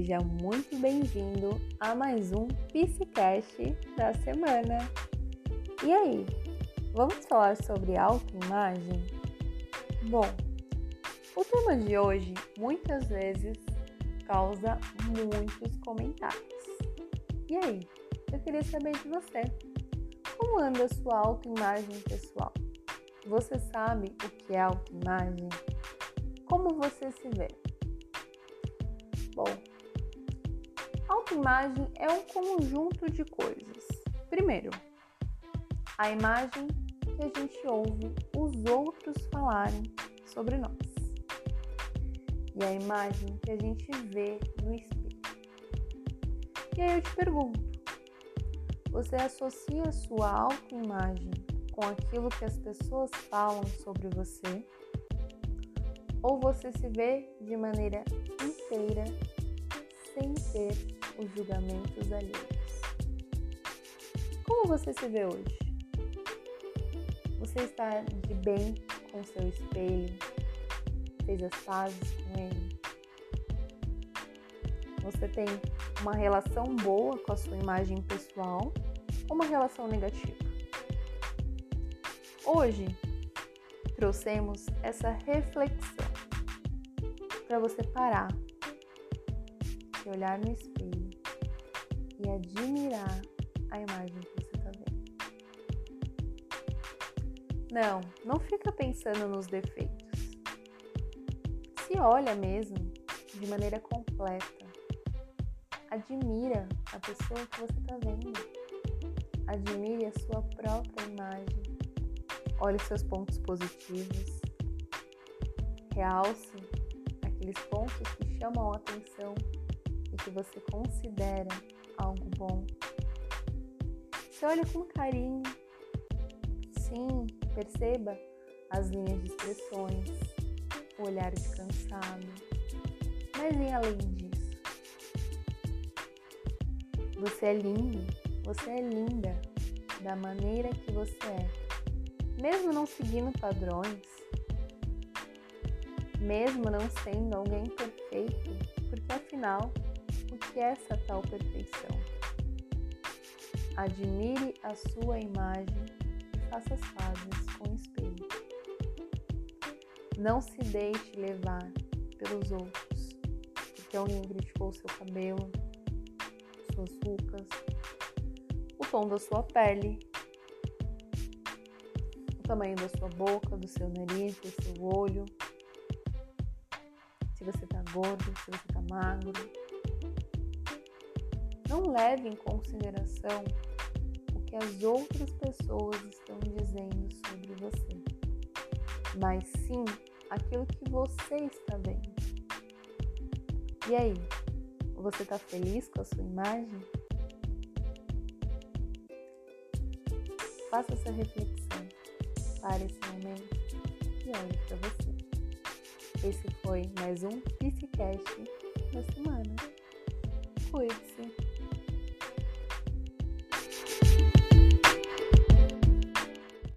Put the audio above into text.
Seja muito bem-vindo a mais um Psicast da semana. E aí, vamos falar sobre autoimagem? Bom, o tema de hoje muitas vezes causa muitos comentários. E aí, eu queria saber de você. Como anda a sua autoimagem pessoal? Você sabe o que é autoimagem? Como você se vê? Bom, autoimagem é um conjunto de coisas. Primeiro, a imagem que a gente ouve os outros falarem sobre nós. E a imagem que a gente vê no espelho. E aí eu te pergunto: você associa a sua autoimagem com aquilo que as pessoas falam sobre você? Ou você se vê de maneira inteira sem ter os julgamentos alheios? Como você se vê hoje? Você está de bem com seu espelho? Fez as pazes com ele? Você tem uma relação boa com a sua imagem pessoal ou uma relação negativa? Hoje trouxemos essa reflexão para você parar, se olhar no espelho Não, não fica pensando nos defeitos. Se olha mesmo de maneira completa. Admira a pessoa que você está vendo. Admire a sua própria imagem. Olhe seus pontos positivos. Realce aqueles pontos que chamam a atenção e que você considera algo bom. Se olha com carinho. Sim, perceba as linhas de expressões, o olhar descansado. Mas em além disso, você é lindo, você é linda da maneira que você é. Mesmo não seguindo padrões, mesmo não sendo alguém perfeito, porque afinal, o que é essa tal perfeição? Admire a sua imagem faça as pazes com o espelho. Não se deixe levar pelos outros, porque alguém criticou seu cabelo, suas rugas, o tom da sua pele, o tamanho da sua boca, do seu nariz, do seu olho, se você tá gordo, se você tá magro. Não leve em consideração que as outras pessoas estão dizendo sobre você, mas sim aquilo que você está vendo. E aí, você está feliz com a sua imagem? Faça essa reflexão. Pare esse momento e olhe para você. Esse foi mais um Psicast da semana. Cuide-se!